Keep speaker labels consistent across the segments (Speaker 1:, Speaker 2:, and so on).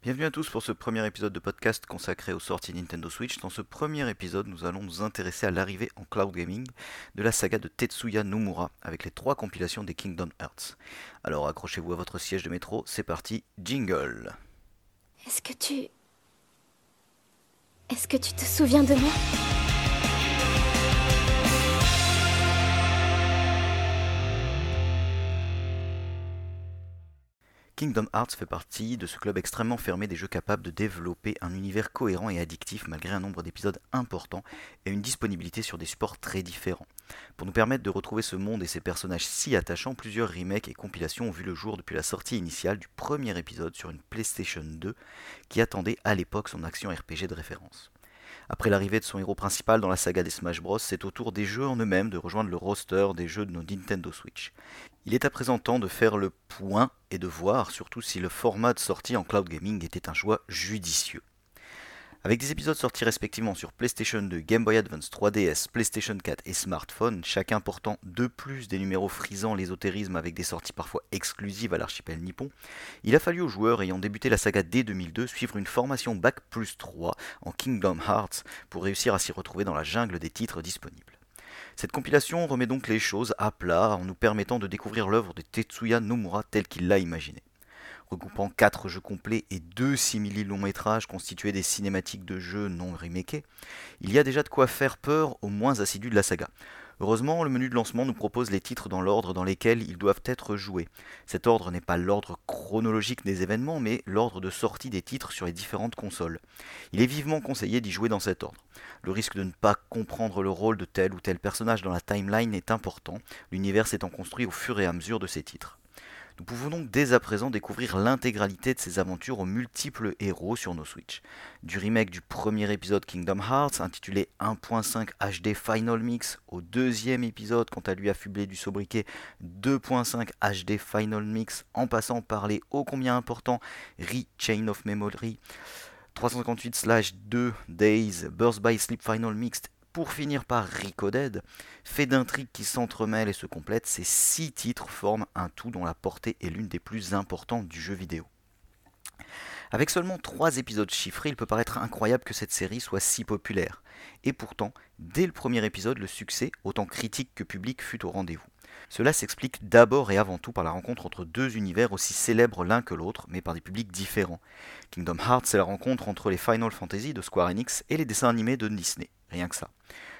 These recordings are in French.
Speaker 1: Bienvenue à tous pour ce premier épisode de podcast consacré aux sorties Nintendo Switch. Dans ce premier épisode, nous allons nous intéresser à l'arrivée en cloud gaming de la saga de Tetsuya Nomura avec les trois compilations des Kingdom Hearts. Alors accrochez-vous à votre siège de métro, c'est parti, jingle.
Speaker 2: Est-ce que tu... Est-ce que tu te souviens de moi?
Speaker 1: Kingdom Hearts fait partie de ce club extrêmement fermé des jeux capables de développer un univers cohérent et addictif malgré un nombre d'épisodes importants et une disponibilité sur des supports très différents. Pour nous permettre de retrouver ce monde et ses personnages si attachants, plusieurs remakes et compilations ont vu le jour depuis la sortie initiale du premier épisode sur une PlayStation 2 qui attendait à l'époque son action RPG de référence. Après l'arrivée de son héros principal dans la saga des Smash Bros, c'est au tour des jeux en eux-mêmes de rejoindre le roster des jeux de nos Nintendo Switch. Il est à présent temps de faire le point et de voir surtout si le format de sortie en cloud gaming était un choix judicieux. Avec des épisodes sortis respectivement sur PlayStation 2, Game Boy Advance, 3DS, PlayStation 4 et smartphone, chacun portant de plus des numéros frisant l'ésotérisme avec des sorties parfois exclusives à l'archipel nippon, il a fallu aux joueurs ayant débuté la saga dès 2002 suivre une formation Bac plus 3 en Kingdom Hearts pour réussir à s'y retrouver dans la jungle des titres disponibles. Cette compilation remet donc les choses à plat en nous permettant de découvrir l'œuvre de Tetsuya Nomura telle qu'il l'a imaginée regroupant 4 jeux complets et 2 simili longs métrages constitués des cinématiques de jeux non remakés, il y a déjà de quoi faire peur aux moins assidus de la saga. Heureusement, le menu de lancement nous propose les titres dans l'ordre dans lesquels ils doivent être joués. Cet ordre n'est pas l'ordre chronologique des événements, mais l'ordre de sortie des titres sur les différentes consoles. Il est vivement conseillé d'y jouer dans cet ordre. Le risque de ne pas comprendre le rôle de tel ou tel personnage dans la timeline est important, l'univers s'étant construit au fur et à mesure de ces titres. Nous pouvons donc dès à présent découvrir l'intégralité de ces aventures aux multiples héros sur nos Switch. Du remake du premier épisode Kingdom Hearts, intitulé 1.5 HD Final Mix, au deuxième épisode, quant à lui affublé du sobriquet 2.5 HD Final Mix, en passant par les ô combien importants Re-Chain of Memory, 358/2 Days, Burst by Sleep Final Mixed pour finir par Recoded, fait d'intrigues qui s'entremêlent et se complètent, ces six titres forment un tout dont la portée est l'une des plus importantes du jeu vidéo. Avec seulement trois épisodes chiffrés, il peut paraître incroyable que cette série soit si populaire. Et pourtant, dès le premier épisode, le succès, autant critique que public, fut au rendez-vous. Cela s'explique d'abord et avant tout par la rencontre entre deux univers aussi célèbres l'un que l'autre, mais par des publics différents. Kingdom Hearts, c'est la rencontre entre les Final Fantasy de Square Enix et les dessins animés de Disney, rien que ça.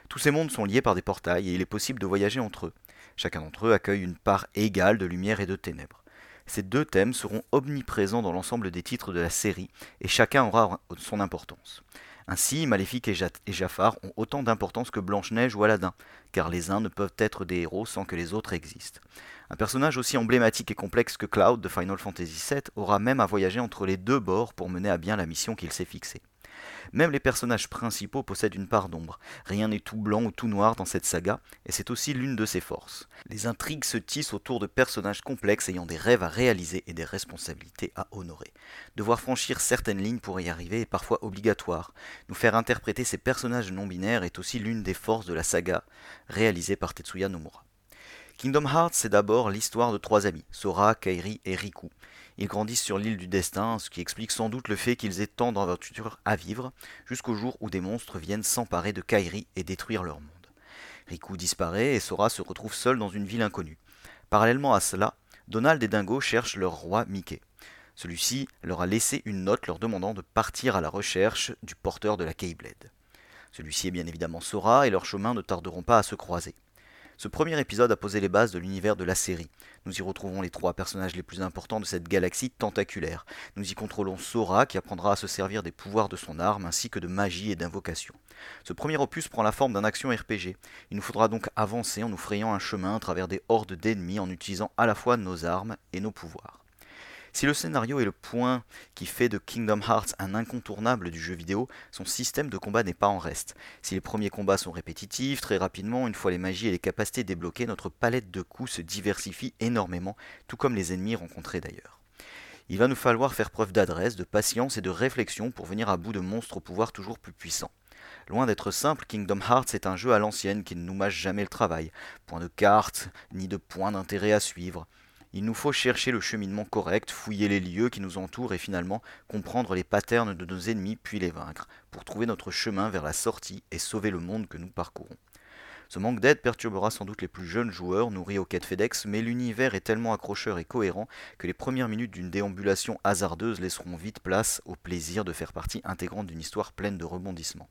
Speaker 1: Tous ces mondes sont liés par des portails et il est possible de voyager entre eux. Chacun d'entre eux accueille une part égale de lumière et de ténèbres. Ces deux thèmes seront omniprésents dans l'ensemble des titres de la série et chacun aura son importance. Ainsi, Maléfique et, Jafar ont autant d'importance que Blanche-Neige ou Aladdin, car les uns ne peuvent être des héros sans que les autres existent. Un personnage aussi emblématique et complexe que Cloud de Final Fantasy VII aura même à voyager entre les deux bords pour mener à bien la mission qu'il s'est fixée. Même les personnages principaux possèdent une part d'ombre. Rien n'est tout blanc ou tout noir dans cette saga, et c'est aussi l'une de ses forces. Les intrigues se tissent autour de personnages complexes ayant des rêves à réaliser et des responsabilités à honorer. Devoir franchir certaines lignes pour y arriver est parfois obligatoire. Nous faire interpréter ces personnages non binaires est aussi l'une des forces de la saga, réalisée par Tetsuya Nomura. Kingdom Hearts, c'est d'abord l'histoire de trois amis, Sora, Kairi et Riku. Ils grandissent sur l'île du destin, ce qui explique sans doute le fait qu'ils aient tant d'aventures à vivre, jusqu'au jour où des monstres viennent s'emparer de Kairi et détruire leur monde. Riku disparaît et Sora se retrouve seul dans une ville inconnue. Parallèlement à cela, Donald et Dingo cherchent leur roi Mickey. Celui-ci leur a laissé une note leur demandant de partir à la recherche du porteur de la Keyblade. Celui-ci est bien évidemment Sora et leurs chemins ne tarderont pas à se croiser. Ce premier épisode a posé les bases de l'univers de la série. Nous y retrouvons les trois personnages les plus importants de cette galaxie tentaculaire. Nous y contrôlons Sora qui apprendra à se servir des pouvoirs de son arme ainsi que de magie et d'invocation. Ce premier opus prend la forme d'un action RPG. Il nous faudra donc avancer en nous frayant un chemin à travers des hordes d'ennemis en utilisant à la fois nos armes et nos pouvoirs. Si le scénario est le point qui fait de Kingdom Hearts un incontournable du jeu vidéo, son système de combat n'est pas en reste. Si les premiers combats sont répétitifs, très rapidement, une fois les magies et les capacités débloquées, notre palette de coups se diversifie énormément, tout comme les ennemis rencontrés d'ailleurs. Il va nous falloir faire preuve d'adresse, de patience et de réflexion pour venir à bout de monstres au pouvoir toujours plus puissants. Loin d'être simple, Kingdom Hearts est un jeu à l'ancienne qui ne nous mâche jamais le travail. Point de cartes, ni de points d'intérêt à suivre. Il nous faut chercher le cheminement correct, fouiller les lieux qui nous entourent et finalement comprendre les patterns de nos ennemis puis les vaincre, pour trouver notre chemin vers la sortie et sauver le monde que nous parcourons. Ce manque d'aide perturbera sans doute les plus jeunes joueurs nourris au quai de FedEx, mais l'univers est tellement accrocheur et cohérent que les premières minutes d'une déambulation hasardeuse laisseront vite place au plaisir de faire partie intégrante d'une histoire pleine de rebondissements.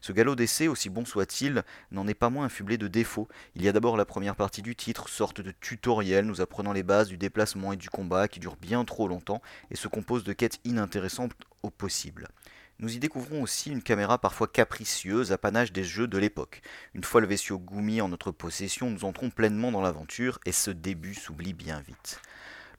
Speaker 1: Ce galop d'essai, aussi bon soit-il, n'en est pas moins affublé de défauts. Il y a d'abord la première partie du titre, sorte de tutoriel nous apprenant les bases du déplacement et du combat qui dure bien trop longtemps et se compose de quêtes inintéressantes au possible. Nous y découvrons aussi une caméra parfois capricieuse, apanage des jeux de l'époque. Une fois le vaisseau Gumi en notre possession, nous entrons pleinement dans l'aventure et ce début s'oublie bien vite.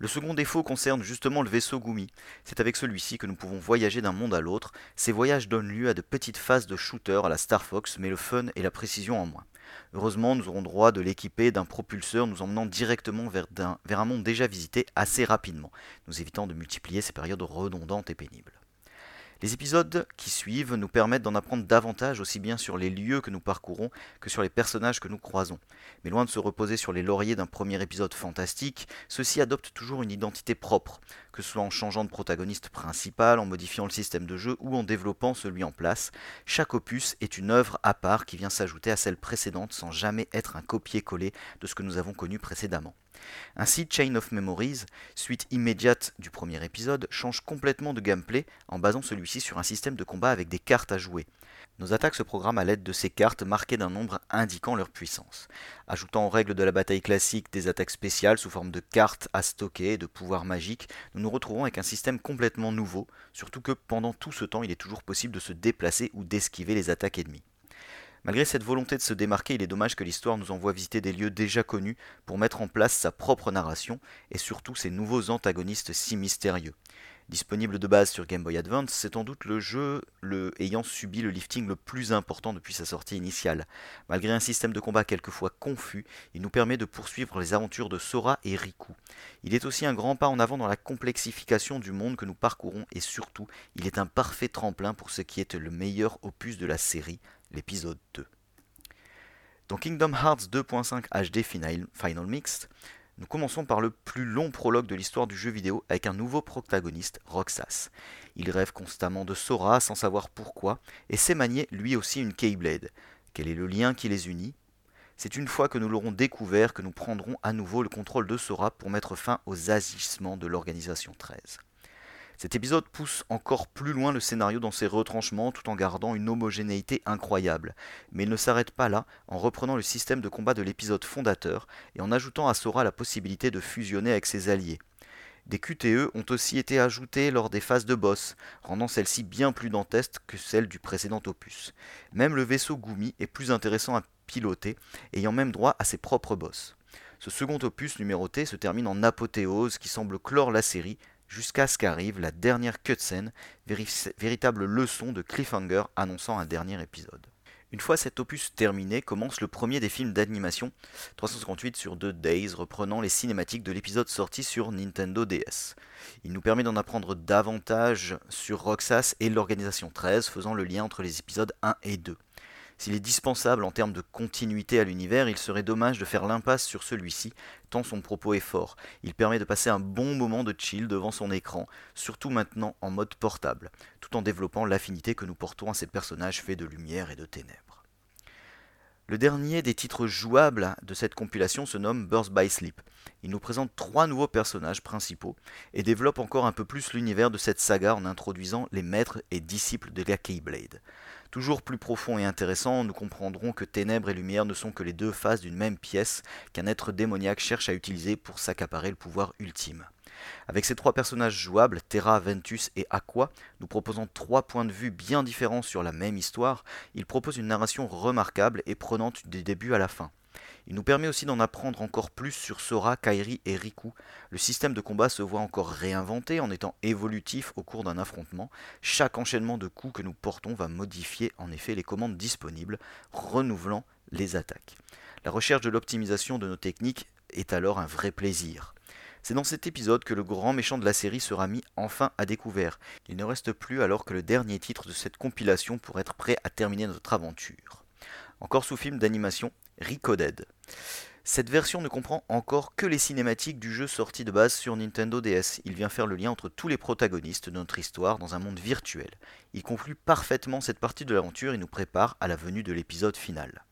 Speaker 1: Le second défaut concerne justement le vaisseau Gumi. C'est avec celui-ci que nous pouvons voyager d'un monde à l'autre. Ces voyages donnent lieu à de petites phases de shooter à la Star Fox, mais le fun et la précision en moins. Heureusement, nous aurons droit de l'équiper d'un propulseur nous emmenant directement vers, vers un monde déjà visité assez rapidement, nous évitant de multiplier ces périodes redondantes et pénibles. Les épisodes qui suivent nous permettent d'en apprendre davantage aussi bien sur les lieux que nous parcourons que sur les personnages que nous croisons. Mais loin de se reposer sur les lauriers d'un premier épisode fantastique, ceux-ci adoptent toujours une identité propre, que ce soit en changeant de protagoniste principal, en modifiant le système de jeu ou en développant celui en place. Chaque opus est une œuvre à part qui vient s'ajouter à celle précédente sans jamais être un copier-coller de ce que nous avons connu précédemment. Ainsi, Chain of Memories, suite immédiate du premier épisode, change complètement de gameplay en basant celui-ci sur un système de combat avec des cartes à jouer. Nos attaques se programment à l'aide de ces cartes marquées d'un nombre indiquant leur puissance. Ajoutant aux règles de la bataille classique des attaques spéciales sous forme de cartes à stocker et de pouvoirs magiques, nous nous retrouvons avec un système complètement nouveau, surtout que pendant tout ce temps il est toujours possible de se déplacer ou d'esquiver les attaques ennemies. Malgré cette volonté de se démarquer, il est dommage que l'histoire nous envoie visiter des lieux déjà connus pour mettre en place sa propre narration et surtout ses nouveaux antagonistes si mystérieux. Disponible de base sur Game Boy Advance, c'est sans doute le jeu le, ayant subi le lifting le plus important depuis sa sortie initiale. Malgré un système de combat quelquefois confus, il nous permet de poursuivre les aventures de Sora et Riku. Il est aussi un grand pas en avant dans la complexification du monde que nous parcourons et surtout, il est un parfait tremplin pour ce qui est le meilleur opus de la série, l'épisode 2. Dans Kingdom Hearts 2.5 HD Final, Final Mixed, nous commençons par le plus long prologue de l'histoire du jeu vidéo avec un nouveau protagoniste, Roxas. Il rêve constamment de Sora sans savoir pourquoi et sait manier lui aussi une Keyblade. Quel est le lien qui les unit? C'est une fois que nous l'aurons découvert que nous prendrons à nouveau le contrôle de Sora pour mettre fin aux agissements de l'organisation 13. Cet épisode pousse encore plus loin le scénario dans ses retranchements tout en gardant une homogénéité incroyable. Mais il ne s'arrête pas là en reprenant le système de combat de l'épisode fondateur et en ajoutant à Sora la possibilité de fusionner avec ses alliés. Des QTE ont aussi été ajoutés lors des phases de boss, rendant celle-ci bien plus dantesque que celle du précédent opus. Même le vaisseau Gumi est plus intéressant à piloter, ayant même droit à ses propres boss. Ce second opus numéroté se termine en apothéose qui semble clore la série jusqu'à ce qu'arrive la dernière cutscene, véritable leçon de cliffhanger annonçant un dernier épisode. Une fois cet opus terminé, commence le premier des films d'animation, 358 sur 2 Days, reprenant les cinématiques de l'épisode sorti sur Nintendo DS. Il nous permet d'en apprendre davantage sur Roxas et l'organisation 13, faisant le lien entre les épisodes 1 et 2. S'il est dispensable en termes de continuité à l'univers, il serait dommage de faire l'impasse sur celui-ci, tant son propos est fort. Il permet de passer un bon moment de chill devant son écran, surtout maintenant en mode portable, tout en développant l'affinité que nous portons à ces personnages faits de lumière et de ténèbres. Le dernier des titres jouables de cette compilation se nomme Birth by Sleep. Il nous présente trois nouveaux personnages principaux et développe encore un peu plus l'univers de cette saga en introduisant les maîtres et disciples de la Keyblade. Toujours plus profond et intéressant, nous comprendrons que ténèbres et lumière ne sont que les deux faces d'une même pièce qu'un être démoniaque cherche à utiliser pour s'accaparer le pouvoir ultime. Avec ces trois personnages jouables, Terra, Ventus et Aqua, nous proposons trois points de vue bien différents sur la même histoire, il propose une narration remarquable et prenante du début à la fin. Il nous permet aussi d'en apprendre encore plus sur Sora, Kairi et Riku. Le système de combat se voit encore réinventé en étant évolutif au cours d'un affrontement. Chaque enchaînement de coups que nous portons va modifier en effet les commandes disponibles, renouvelant les attaques. La recherche de l'optimisation de nos techniques est alors un vrai plaisir. C'est dans cet épisode que le grand méchant de la série sera mis enfin à découvert. Il ne reste plus alors que le dernier titre de cette compilation pour être prêt à terminer notre aventure. Encore sous film d'animation, Recoded. Cette version ne comprend encore que les cinématiques du jeu sorti de base sur Nintendo DS. Il vient faire le lien entre tous les protagonistes de notre histoire dans un monde virtuel. Il conclut parfaitement cette partie de l'aventure et nous prépare à la venue de l'épisode final.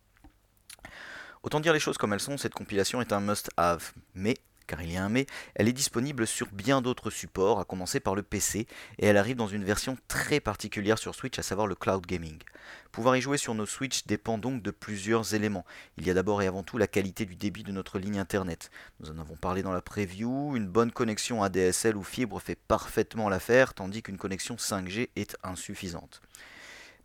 Speaker 1: Autant dire les choses comme elles sont, cette compilation est un must-have, mais car il y a un mais, elle est disponible sur bien d'autres supports, à commencer par le PC, et elle arrive dans une version très particulière sur Switch, à savoir le cloud gaming. Pouvoir y jouer sur nos Switch dépend donc de plusieurs éléments. Il y a d'abord et avant tout la qualité du débit de notre ligne internet. Nous en avons parlé dans la preview, une bonne connexion ADSL ou fibre fait parfaitement l'affaire, tandis qu'une connexion 5G est insuffisante.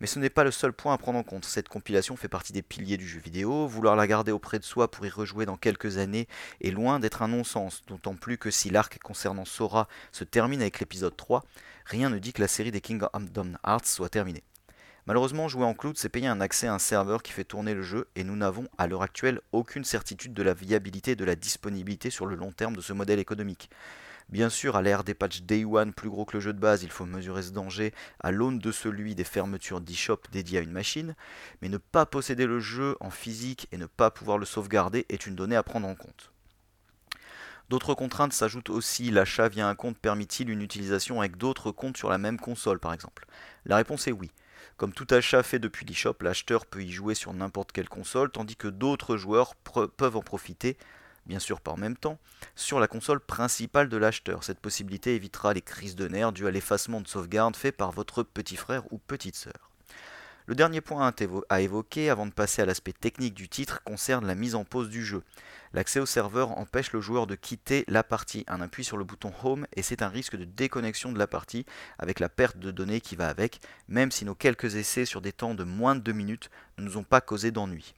Speaker 1: Mais ce n'est pas le seul point à prendre en compte. Cette compilation fait partie des piliers du jeu vidéo. Vouloir la garder auprès de soi pour y rejouer dans quelques années est loin d'être un non-sens, d'autant plus que si l'arc concernant Sora se termine avec l'épisode 3, rien ne dit que la série des Kingdom Hearts soit terminée. Malheureusement, jouer en cloud, c'est payer un accès à un serveur qui fait tourner le jeu et nous n'avons à l'heure actuelle aucune certitude de la viabilité et de la disponibilité sur le long terme de ce modèle économique. Bien sûr, à l'ère des patchs Day One plus gros que le jeu de base, il faut mesurer ce danger à l'aune de celui des fermetures d'e-shop dédiées à une machine, mais ne pas posséder le jeu en physique et ne pas pouvoir le sauvegarder est une donnée à prendre en compte. D'autres contraintes s'ajoutent aussi, l'achat via un compte permet-il une utilisation avec d'autres comptes sur la même console par exemple? La réponse est oui. Comme tout achat fait depuis l'eShop, l'acheteur peut y jouer sur n'importe quelle console, tandis que d'autres joueurs peuvent en profiter bien sûr par même temps, sur la console principale de l'acheteur. Cette possibilité évitera les crises de nerfs dues à l'effacement de sauvegarde fait par votre petit frère ou petite sœur. Le dernier point à évoquer avant de passer à l'aspect technique du titre concerne la mise en pause du jeu. L'accès au serveur empêche le joueur de quitter la partie. Un appui sur le bouton Home et c'est un risque de déconnexion de la partie avec la perte de données qui va avec, même si nos quelques essais sur des temps de moins de 2 minutes ne nous ont pas causé d'ennui.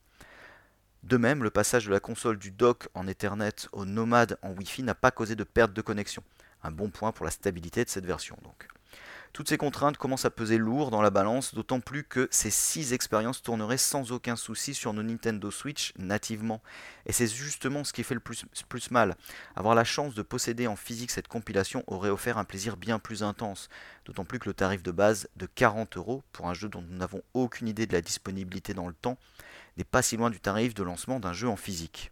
Speaker 1: De même, le passage de la console du dock en Ethernet au Nomad en Wi-Fi n'a pas causé de perte de connexion. Un bon point pour la stabilité de cette version donc. Toutes ces contraintes commencent à peser lourd dans la balance, d'autant plus que ces 6 expériences tourneraient sans aucun souci sur nos Nintendo Switch nativement. Et c'est justement ce qui fait le plus, plus, mal. Avoir la chance de posséder en physique cette compilation aurait offert un plaisir bien plus intense, d'autant plus que le tarif de base de 40 euros pour un jeu dont nous n'avons aucune idée de la disponibilité dans le temps n'est pas si loin du tarif de lancement d'un jeu en physique.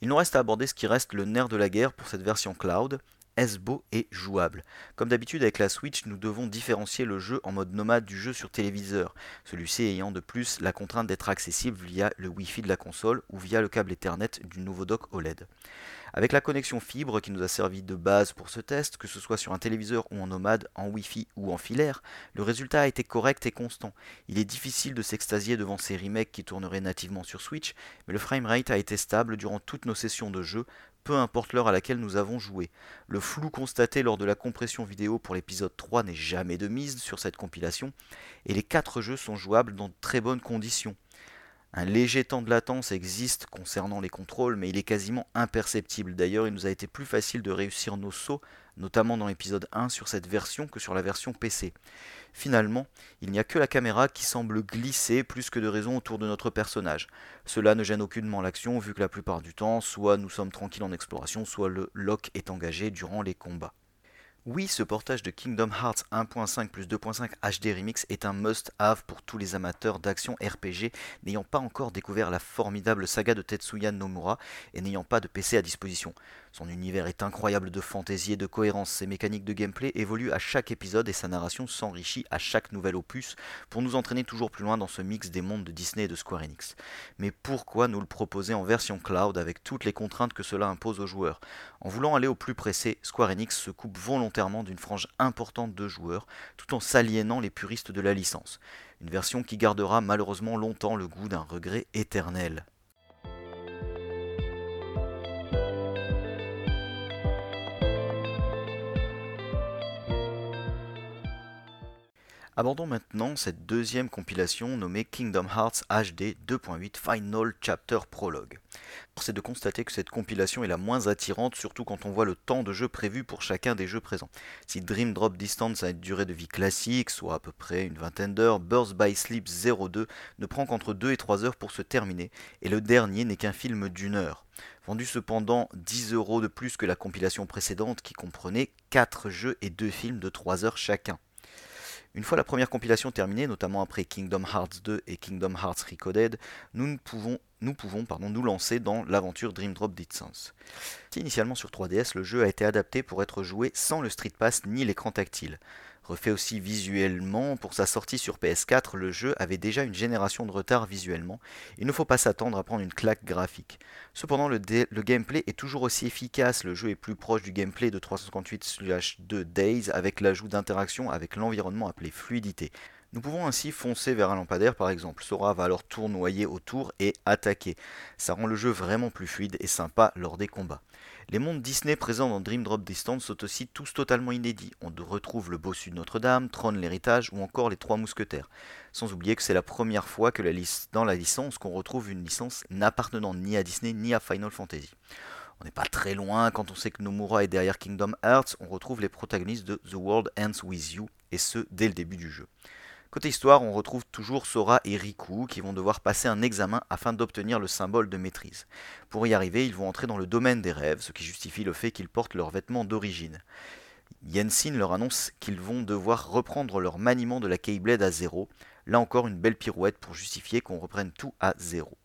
Speaker 1: Il nous reste à aborder ce qui reste le nerf de la guerre pour cette version cloud, est-ce beau et jouable? Comme d'habitude avec la Switch, nous devons différencier le jeu en mode nomade du jeu sur téléviseur, celui-ci ayant de plus la contrainte d'être accessible via le Wi-Fi de la console ou via le câble Ethernet du nouveau dock OLED. Avec la connexion fibre qui nous a servi de base pour ce test, que ce soit sur un téléviseur ou en nomade, en Wi-Fi ou en filaire, le résultat a été correct et constant. Il est difficile de s'extasier devant ces remakes qui tourneraient nativement sur Switch, mais le framerate a été stable durant toutes nos sessions de jeu, peu importe l'heure à laquelle nous avons joué. Le flou constaté lors de la compression vidéo pour l'épisode 3 n'est jamais de mise sur cette compilation, et les 4 jeux sont jouables dans de très bonnes conditions. Un léger temps de latence existe concernant les contrôles, mais il est quasiment imperceptible. D'ailleurs, il nous a été plus facile de réussir nos sauts, notamment dans l'épisode 1 sur cette version que sur la version PC. Finalement, il n'y a que la caméra qui semble glisser plus que de raison autour de notre personnage. Cela ne gêne aucunement l'action vu que la plupart du temps, soit nous sommes tranquilles en exploration, soit le lock est engagé durant les combats. Oui, ce portage de Kingdom Hearts 1.5 plus 2.5 HD Remix est un must-have pour tous les amateurs d'action RPG n'ayant pas encore découvert la formidable saga de Tetsuya Nomura et n'ayant pas de PC à disposition. Son univers est incroyable de fantaisie et de cohérence, ses mécaniques de gameplay évoluent à chaque épisode et sa narration s'enrichit à chaque nouvel opus pour nous entraîner toujours plus loin dans ce mix des mondes de Disney et de Square Enix. Mais pourquoi nous le proposer en version cloud avec toutes les contraintes que cela impose aux joueurs? En voulant aller au plus pressé, Square Enix se coupe volontairement d'une frange importante de joueurs tout en s'aliénant les puristes de la licence. Une version qui gardera malheureusement longtemps le goût d'un regret éternel. Abordons maintenant cette deuxième compilation nommée Kingdom Hearts HD 2.8 Final Chapter Prologue. C'est de constater que cette compilation est la moins attirante, surtout quand on voit le temps de jeu prévu pour chacun des jeux présents. Si Dream Drop Distance a une durée de vie classique, soit à peu près une vingtaine d'heures, Burst by Sleep 02 ne prend qu'entre 2 et 3 heures pour se terminer, et le dernier n'est qu'un film d'une heure vendu cependant 10 euros de plus que la compilation précédente qui comprenait 4 jeux et 2 films de 3 heures chacun. Une fois la première compilation terminée, notamment après Kingdom Hearts 2 et Kingdom Hearts Recoded, nous pouvons nous nous lancer dans l'aventure Dream Drop Distance. Initialement sur 3DS, le jeu a été adapté pour être joué sans le Street Pass ni l'écran tactile. Refait aussi visuellement, pour sa sortie sur PS4, le jeu avait déjà une génération de retard visuellement. Il ne faut pas s'attendre à prendre une claque graphique. Cependant, le, gameplay est toujours aussi efficace. Le jeu est plus proche du gameplay de 358/2 Days avec l'ajout d'interactions avec l'environnement appelé fluidité. Nous pouvons ainsi foncer vers un lampadaire par exemple. Sora va alors tournoyer autour et attaquer. Ça rend le jeu vraiment plus fluide et sympa lors des combats. Les mondes Disney présents dans Dream Drop Distance sont aussi tous totalement inédits. On retrouve le bossu de Notre-Dame, Tron l'héritage ou encore les Trois Mousquetaires. Sans oublier que c'est la première fois que dans la licence qu'on retrouve une licence n'appartenant ni à Disney ni à Final Fantasy. On n'est pas très loin quand on sait que Nomura est derrière Kingdom Hearts, on retrouve les protagonistes de The World Ends With You, et ce dès le début du jeu. Côté histoire, on retrouve toujours Sora et Riku qui vont devoir passer un examen afin d'obtenir le symbole de maîtrise. Pour y arriver, ils vont entrer dans le domaine des rêves, ce qui justifie le fait qu'ils portent leurs vêtements d'origine. Yensin leur annonce qu'ils vont devoir reprendre leur maniement de la Keyblade à zéro. Là encore, une belle pirouette pour justifier qu'on reprenne tout à zéro.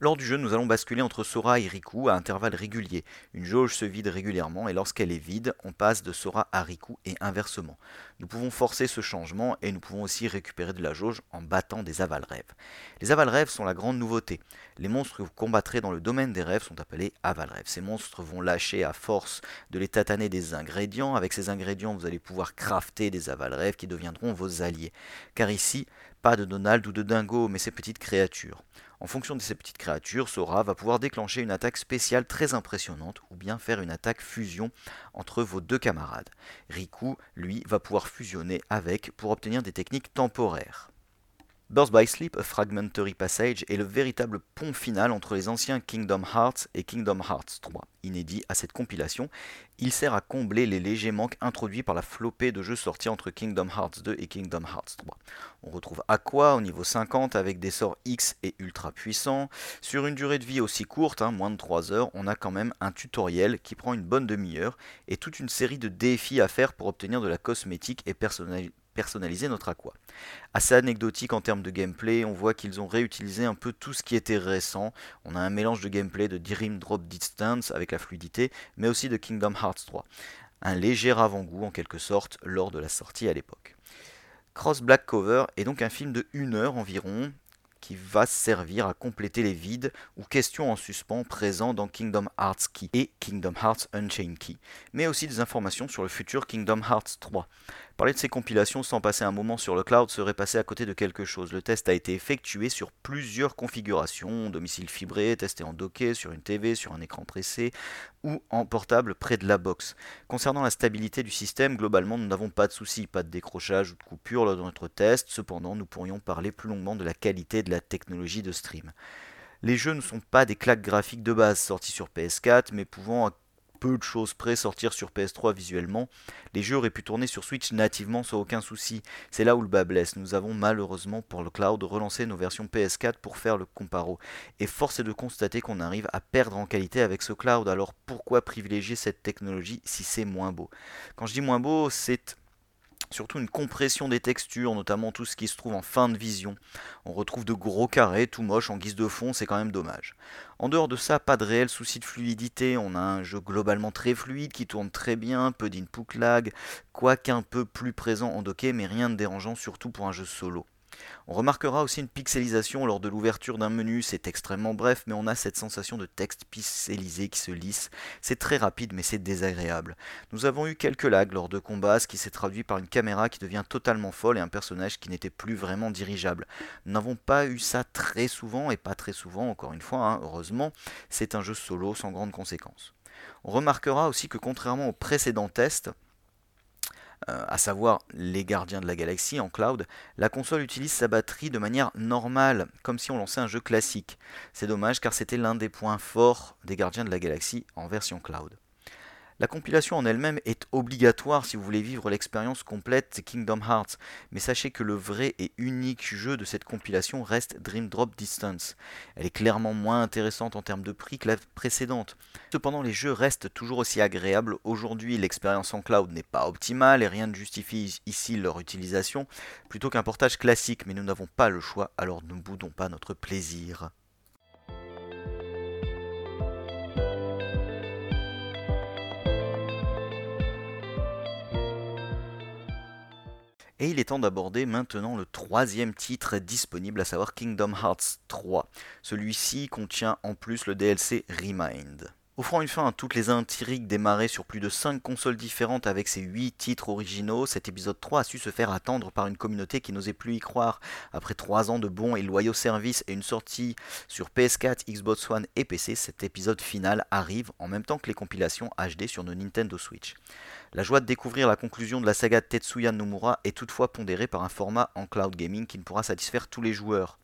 Speaker 1: Lors du jeu, nous allons basculer entre Sora et Riku à intervalles réguliers. Une jauge se vide régulièrement et lorsqu'elle est vide, on passe de Sora à Riku et inversement. Nous pouvons forcer ce changement et nous pouvons aussi récupérer de la jauge en battant des aval-rêves. Les aval-rêves sont la grande nouveauté. Les monstres que vous combattrez dans le domaine des rêves sont appelés aval-rêves. Ces monstres vont lâcher à force de les tataner des ingrédients. Avec ces ingrédients, vous allez pouvoir crafter des aval-rêves qui deviendront vos alliés. Car ici, pas de Donald ou de Dingo, mais ces petites créatures. En fonction de ces petites créatures, Sora va pouvoir déclencher une attaque spéciale très impressionnante ou bien faire une attaque fusion entre vos deux camarades. Riku, lui, va pouvoir fusionner avec pour obtenir des techniques temporaires. Birth by Sleep, A Fragmentary Passage est le véritable pont final entre les anciens Kingdom Hearts et Kingdom Hearts 3. Inédit à cette compilation, il sert à combler les légers manques introduits par la flopée de jeux sortis entre Kingdom Hearts 2 et Kingdom Hearts 3. On retrouve Aqua au niveau 50 avec des sorts X et ultra puissants. Sur une durée de vie aussi courte, hein, moins de 3 heures, on a quand même un tutoriel qui prend une bonne demi-heure et toute une série de défis à faire pour obtenir de la cosmétique et personnaliser personnaliser notre aqua. Assez anecdotique en termes de gameplay, on voit qu'ils ont réutilisé un peu tout ce qui était récent. On a un mélange de gameplay de Dream Drop Distance avec la fluidité, mais aussi de Kingdom Hearts 3. Un léger avant-goût en quelque sorte lors de la sortie à l'époque. Cross Black Cover est donc un film de 1 heure environ, qui va servir à compléter les vides ou questions en suspens présents dans Kingdom Hearts Key et Kingdom Hearts Unchained Key, mais aussi des informations sur le futur Kingdom Hearts 3. Parler de ces compilations sans passer un moment sur le cloud serait passer à côté de quelque chose. Le test a été effectué sur plusieurs configurations, domicile fibré, testé en docké, sur une TV, sur un écran pressé ou en portable près de la box. Concernant la stabilité du système, globalement nous n'avons pas de soucis, pas de décrochage ou de coupure lors de notre test, cependant nous pourrions parler plus longuement de la qualité de la technologie de stream. Les jeux ne sont pas des claques graphiques de base sortis sur PS4, mais pouvant peu de choses près sortir sur PS3 visuellement. Les jeux auraient pu tourner sur Switch nativement sans aucun souci. C'est là où le bas blesse. Nous avons malheureusement pour le cloud relancé nos versions PS4 pour faire le comparo. Et force est de constater qu'on arrive à perdre en qualité avec ce cloud. Alors pourquoi privilégier cette technologie si c'est moins beau? Quand je dis moins beau, c'est surtout une compression des textures, notamment tout ce qui se trouve en fin de vision. On retrouve de gros carrés tout moches en guise de fond, c'est quand même dommage. En dehors de ça, pas de réel souci de fluidité, on a un jeu globalement très fluide qui tourne très bien, peu d'input lag, quoique un peu plus présent en docké, mais rien de dérangeant surtout pour un jeu solo. On remarquera aussi une pixelisation lors de l'ouverture d'un menu, c'est extrêmement bref, mais on a cette sensation de texte pixelisé qui se lisse. C'est très rapide, mais c'est désagréable. Nous avons eu quelques lags lors de combats, ce qui s'est traduit par une caméra qui devient totalement folle et un personnage qui n'était plus vraiment dirigeable. Nous n'avons pas eu ça très souvent, et pas très souvent, encore une fois, hein, heureusement, c'est un jeu solo sans grande conséquence. On remarquera aussi que contrairement aux précédents tests, euh, à savoir les gardiens de la galaxie en cloud, la console utilise sa batterie de manière normale, comme si on lançait un jeu classique. C'est dommage car c'était l'un des points forts des gardiens de la galaxie en version cloud. La compilation en elle-même est obligatoire si vous voulez vivre l'expérience complète Kingdom Hearts, mais sachez que le vrai et unique jeu de cette compilation reste Dream Drop Distance. Elle est clairement moins intéressante en termes de prix que la précédente. Cependant, les jeux restent toujours aussi agréables. Aujourd'hui, l'expérience en cloud n'est pas optimale et rien ne justifie ici leur utilisation plutôt qu'un portage classique, mais nous n'avons pas le choix, alors ne boudons pas notre plaisir. Et il est temps d'aborder maintenant le troisième titre disponible, à savoir Kingdom Hearts 3. Celui-ci contient en plus le DLC Remind. Offrant une fin à toutes les intrigues démarrées sur plus de 5 consoles différentes avec ses 8 titres originaux, cet épisode 3 a su se faire attendre par une communauté qui n'osait plus y croire. Après 3 ans de bons et loyaux services et une sortie sur PS4, Xbox One et PC, cet épisode final arrive en même temps que les compilations HD sur nos Nintendo Switch. La joie de découvrir la conclusion de la saga de Tetsuya Nomura est toutefois pondérée par un format en cloud gaming qui ne pourra satisfaire tous les joueurs.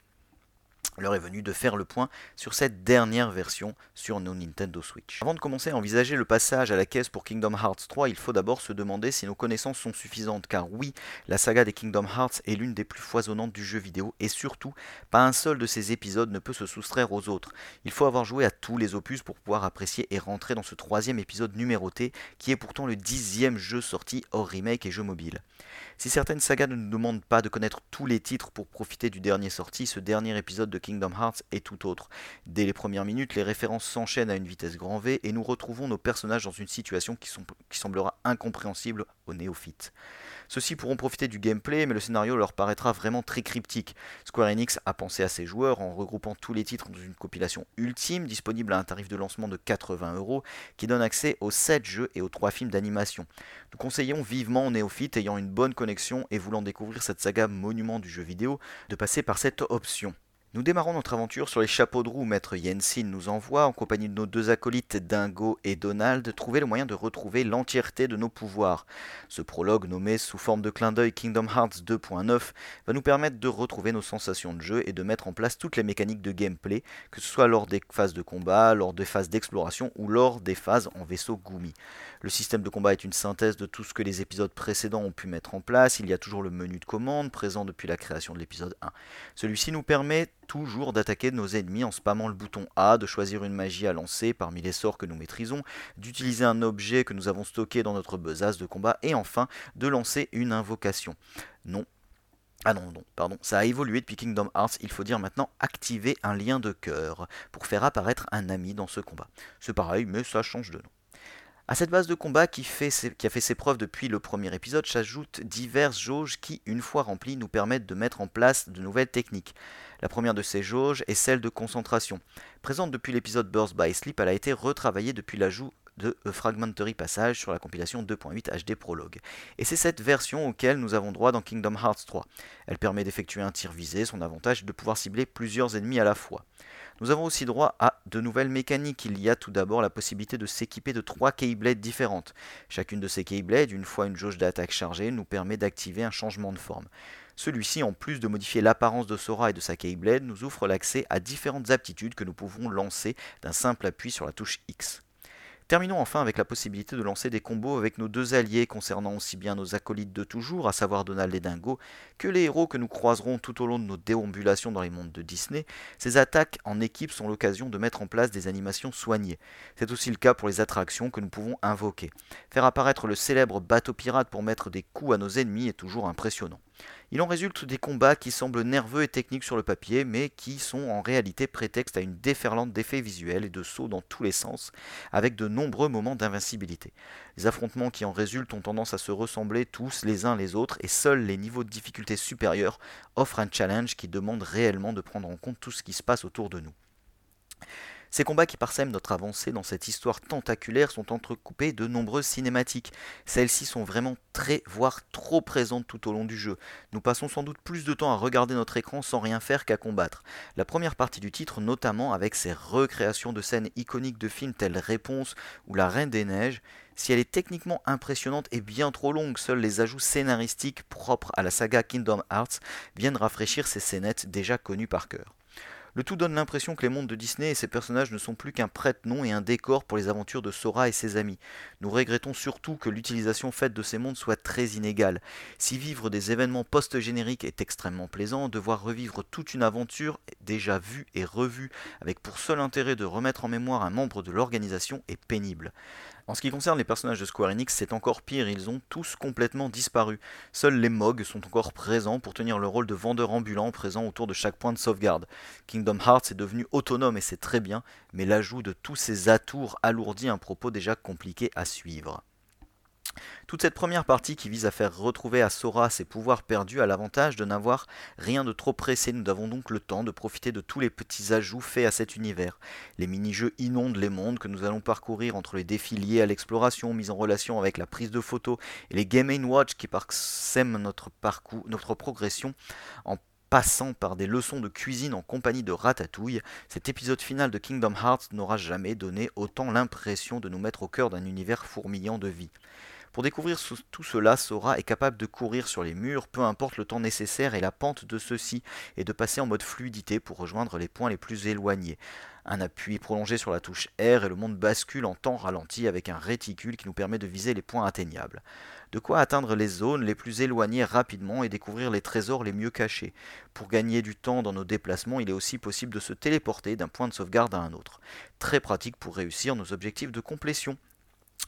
Speaker 1: L'heure est venue de faire le point sur cette dernière version sur nos Nintendo Switch. Avant de commencer à envisager le passage à la caisse pour Kingdom Hearts 3, il faut d'abord se demander si nos connaissances sont suffisantes, car oui, la saga des Kingdom Hearts est l'une des plus foisonnantes du jeu vidéo, et surtout, pas un seul de ces épisodes ne peut se soustraire aux autres. Il faut avoir joué à tous les opus pour pouvoir apprécier et rentrer dans ce troisième épisode numéroté, qui est pourtant le dixième jeu sorti hors remake et jeu mobile. Si certaines sagas ne nous demandent pas de connaître tous les titres pour profiter du dernier sorti, ce dernier épisode de Kingdom Hearts est tout autre. Dès les premières minutes, les références s'enchaînent à une vitesse grand V et nous retrouvons nos personnages dans une situation qui, semblera incompréhensible aux néophytes. Ceux-ci pourront profiter du gameplay, mais le scénario leur paraîtra vraiment très cryptique. Square Enix a pensé à ses joueurs en regroupant tous les titres dans une compilation ultime disponible à un tarif de lancement de 80 euros qui donne accès aux 7 jeux et aux 3 films d'animation. Nous conseillons vivement aux néophytes ayant une bonne connexion et voulant découvrir cette saga monument du jeu vidéo de passer par cette option. Nous démarrons notre aventure sur les chapeaux de roue. Maître Yensin nous envoie, en compagnie de nos deux acolytes Dingo et Donald, trouver le moyen de retrouver l'entièreté de nos pouvoirs. Ce prologue, nommé sous forme de clin d'œil Kingdom Hearts 2.9, va nous permettre de retrouver nos sensations de jeu et de mettre en place toutes les mécaniques de gameplay, que ce soit lors des phases de combat, lors des phases d'exploration ou lors des phases en vaisseau Gumi. Le système de combat est une synthèse de tout ce que les épisodes précédents ont pu mettre en place. Il y a toujours le menu de commande présent depuis la création de l'épisode 1. Celui-ci nous permet toujours d'attaquer nos ennemis en spammant le bouton A, de choisir une magie à lancer parmi les sorts que nous maîtrisons, d'utiliser un objet que nous avons stocké dans notre besace de combat et enfin de lancer une invocation. Non, ah non, non, pardon, ça a évolué depuis Kingdom Hearts, il faut dire maintenant activer un lien de cœur pour faire apparaître un ami dans ce combat. C'est pareil, mais ça change de nom. À cette base de combat qui, a fait ses preuves depuis le premier épisode s'ajoutent diverses jauges qui, une fois remplies, nous permettent de mettre en place de nouvelles techniques. La première de ces jauges est celle de concentration. Présente depuis l'épisode Burst by Sleep, elle a été retravaillée depuis l'ajout de Fragmentary Passage sur la compilation 2.8 HD Prologue. Et c'est cette version auquel nous avons droit dans Kingdom Hearts 3. Elle permet d'effectuer un tir visé, son avantage est de pouvoir cibler plusieurs ennemis à la fois. Nous avons aussi droit à de nouvelles mécaniques. Il y a tout d'abord la possibilité de s'équiper de trois Keyblades différentes. Chacune de ces Keyblades, une fois une jauge d'attaque chargée, nous permet d'activer un changement de forme. Celui-ci, en plus de modifier l'apparence de Sora et de sa Keyblade, nous offre l'accès à différentes aptitudes que nous pouvons lancer d'un simple appui sur la touche X. Terminons enfin avec la possibilité de lancer des combos avec nos deux alliés concernant aussi bien nos acolytes de toujours, à savoir Donald et Dingo, que les héros que nous croiserons tout au long de nos déambulations dans les mondes de Disney. Ces attaques en équipe sont l'occasion de mettre en place des animations soignées. C'est aussi le cas pour les attractions que nous pouvons invoquer. Faire apparaître le célèbre bateau pirate pour mettre des coups à nos ennemis est toujours impressionnant. Il en résulte des combats qui semblent nerveux et techniques sur le papier, mais qui sont en réalité prétexte à une déferlante d'effets visuels et de sauts dans tous les sens, avec de nombreux moments d'invincibilité. Les affrontements qui en résultent ont tendance à se ressembler tous les uns les autres, et seuls les niveaux de difficulté supérieurs offrent un challenge qui demande réellement de prendre en compte tout ce qui se passe autour de nous. Ces combats qui parsèment notre avancée dans cette histoire tentaculaire sont entrecoupés de nombreuses cinématiques. Celles-ci sont vraiment très, voire trop présentes tout au long du jeu. Nous passons sans doute plus de temps à regarder notre écran sans rien faire qu'à combattre. La première partie du titre, notamment avec ses recréations de scènes iconiques de films tels Réponse ou La Reine des Neiges, si elle est techniquement impressionnante et bien trop longue, seuls les ajouts scénaristiques propres à la saga Kingdom Hearts viennent rafraîchir ces scénettes déjà connues par cœur. Le tout donne l'impression que les mondes de Disney et ses personnages ne sont plus qu'un prête-nom et un décor pour les aventures de Sora et ses amis. Nous regrettons surtout que l'utilisation faite de ces mondes soit très inégale. Si vivre des événements post-génériques est extrêmement plaisant, devoir revivre toute une aventure déjà vue et revue avec pour seul intérêt de remettre en mémoire un membre de l'organisation est pénible. En ce qui concerne les personnages de Square Enix, c'est encore pire, ils ont tous complètement disparu. Seuls les Mog sont encore présents pour tenir le rôle de vendeurs ambulants présents autour de chaque point de sauvegarde. Kingdom Hearts est devenu autonome et c'est très bien, mais l'ajout de tous ces atours alourdit un propos déjà compliqué à suivre. Toute cette première partie qui vise à faire retrouver à Sora ses pouvoirs perdus a l'avantage de n'avoir rien de trop pressé. Nous avons donc le temps de profiter de tous les petits ajouts faits à cet univers. Les mini-jeux inondent les mondes que nous allons parcourir entre les défis liés à l'exploration, mise en relation avec la prise de photos, et les Game Watch qui parsèment notre parcours, notre progression en passant par des leçons de cuisine en compagnie de Ratatouille, cet épisode final de Kingdom Hearts n'aura jamais donné autant l'impression de nous mettre au cœur d'un univers fourmillant de vie. Pour découvrir tout cela, Sora est capable de courir sur les murs, peu importe le temps nécessaire et la pente de ceux-ci, et de passer en mode fluidité pour rejoindre les points les plus éloignés. Un appui prolongé sur la touche R et le monde bascule en temps ralenti avec un réticule qui nous permet de viser les points atteignables. De quoi atteindre les zones les plus éloignées rapidement et découvrir les trésors les mieux cachés. Pour gagner du temps dans nos déplacements, il est aussi possible de se téléporter d'un point de sauvegarde à un autre. Très pratique pour réussir nos objectifs de complétion.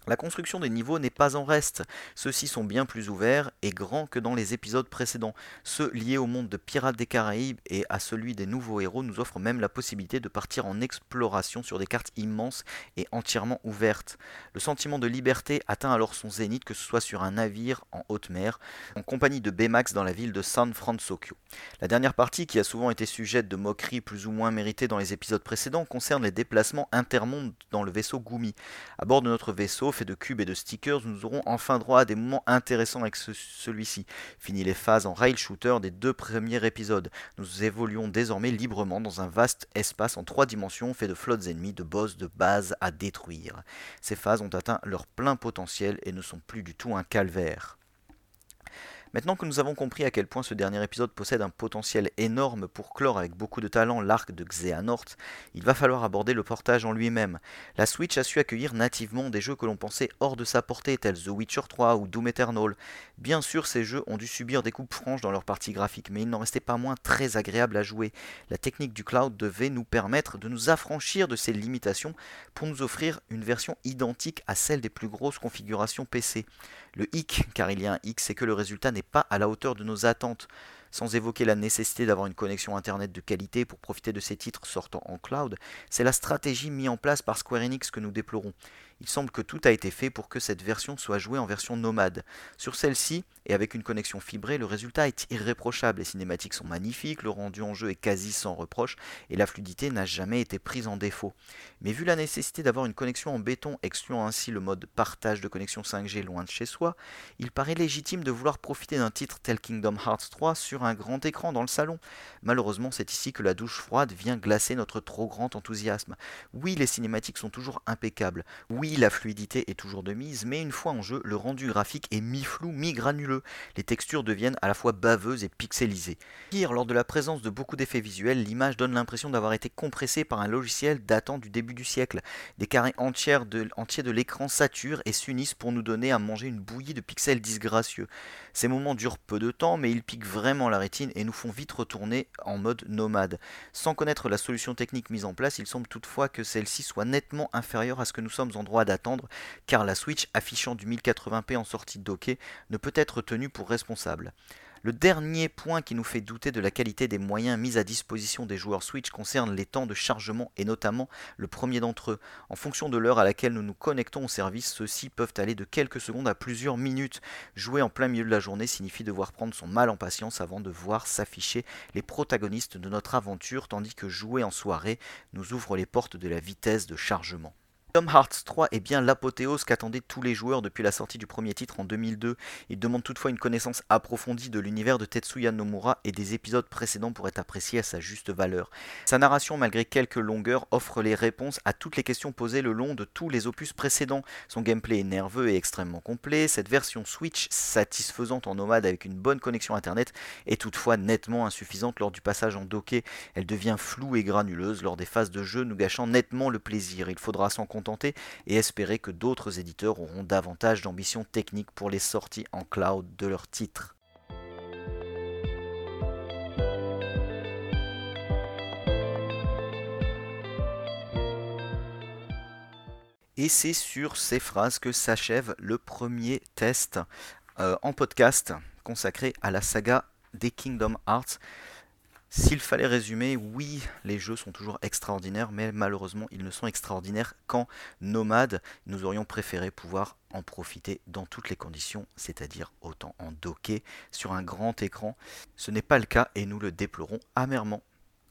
Speaker 1: La construction des niveaux n'est pas en reste, ceux-ci sont bien plus ouverts et grands que dans les épisodes précédents. Ceux liés au monde de Pirates des Caraïbes et à celui des nouveaux héros nous offrent même la possibilité de partir en exploration sur des cartes immenses et entièrement ouvertes. Le sentiment de liberté atteint alors son zénith que ce soit sur un navire en haute mer, en compagnie de Baymax dans la ville de San Francisco. La dernière partie, qui a souvent été sujette de moqueries plus ou moins méritées dans les épisodes précédents, concerne les déplacements intermondes dans le vaisseau Gumi. À bord de notre vaisseau, fait de cubes et de stickers, nous aurons enfin droit à des moments intéressants avec celui-ci. Fini les phases en rail shooter des deux premiers épisodes. Nous évoluons désormais librement dans un vaste espace en trois dimensions fait de flottes ennemies, de boss, de bases à détruire. Ces phases ont atteint leur plein potentiel et ne sont plus du tout un calvaire. Maintenant que nous avons compris à quel point ce dernier épisode possède un potentiel énorme pour clore avec beaucoup de talent l'arc de Xehanort, il va falloir aborder le portage en lui-même. La Switch a su accueillir nativement des jeux que l'on pensait hors de sa portée, tels The Witcher 3 ou Doom Eternal. Bien sûr, ces jeux ont dû subir des coupes franches dans leur partie graphique, mais ils n'en restaient pas moins très agréables à jouer. La technique du cloud devait nous permettre de nous affranchir de ces limitations pour nous offrir une version identique à celle des plus grosses configurations PC. Le hic, car il y a un hic, c'est que le résultat n'est pas à la hauteur de nos attentes sans évoquer la nécessité d'avoir une connexion Internet de qualité pour profiter de ces titres sortant en cloud, c'est la stratégie mise en place par Square Enix que nous déplorons. Il semble que tout a été fait pour que cette version soit jouée en version nomade. Sur celle-ci, et avec une connexion fibrée, le résultat est irréprochable. Les cinématiques sont magnifiques, le rendu en jeu est quasi sans reproche, et la fluidité n'a jamais été prise en défaut. Mais vu la nécessité d'avoir une connexion en béton, excluant ainsi le mode partage de connexion 5G loin de chez soi, il paraît légitime de vouloir profiter d'un titre tel Kingdom Hearts 3 sur un grand écran dans le salon. Malheureusement, c'est ici que la douche froide vient glacer notre trop grand enthousiasme. Oui, les cinématiques sont toujours impeccables. Oui, la fluidité est toujours de mise, mais une fois en jeu, le rendu graphique est mi-flou, mi-granuleux. Les textures deviennent à la fois baveuses et pixelisées. Pire, lors de la présence de beaucoup d'effets visuels, l'image donne l'impression d'avoir été compressée par un logiciel datant du début du siècle. Des carrés entiers de, l'écran saturent et s'unissent pour nous donner à manger une bouillie de pixels disgracieux. Ces moments durent peu de temps, mais ils piquent vraiment la rétine et nous font vite retourner en mode nomade. Sans connaître la solution technique mise en place, il semble toutefois que celle-ci soit nettement inférieure à ce que nous sommes en droit d'attendre, car la Switch affichant du 1080p en sortie de docké ne peut être tenue pour responsable. Le dernier point qui nous fait douter de la qualité des moyens mis à disposition des joueurs Switch concerne les temps de chargement et notamment le premier d'entre eux. En fonction de l'heure à laquelle nous nous connectons au service, ceux-ci peuvent aller de quelques secondes à plusieurs minutes. Jouer en plein milieu de la journée signifie devoir prendre son mal en patience avant de voir s'afficher les protagonistes de notre aventure, tandis que jouer en soirée nous ouvre les portes de la vitesse de chargement. Kingdom Hearts 3 est bien l'apothéose qu'attendaient tous les joueurs depuis la sortie du premier titre en 2002. Il demande toutefois une connaissance approfondie de l'univers de Tetsuya Nomura et des épisodes précédents pour être apprécié à sa juste valeur. Sa narration, malgré quelques longueurs, offre les réponses à toutes les questions posées le long de tous les opus précédents. Son gameplay est nerveux et extrêmement complet. Cette version Switch, satisfaisante en nomade avec une bonne connexion internet, est toutefois nettement insuffisante lors du passage en docké. Elle devient floue et granuleuse lors des phases de jeu, nous gâchant nettement le plaisir. Il faudra s'en et espérer que d'autres éditeurs auront davantage d'ambition technique pour les sorties en cloud de leurs titres. Et c'est sur ces phrases que s'achève le premier test euh, en podcast consacré à la saga des Kingdom Hearts. S'il fallait résumer, oui, les jeux sont toujours extraordinaires, mais malheureusement, ils ne sont extraordinaires qu'en nomade. Nous aurions préféré pouvoir en profiter dans toutes les conditions, c'est-à-dire autant en docké sur un grand écran. Ce n'est pas le cas et nous le déplorons amèrement.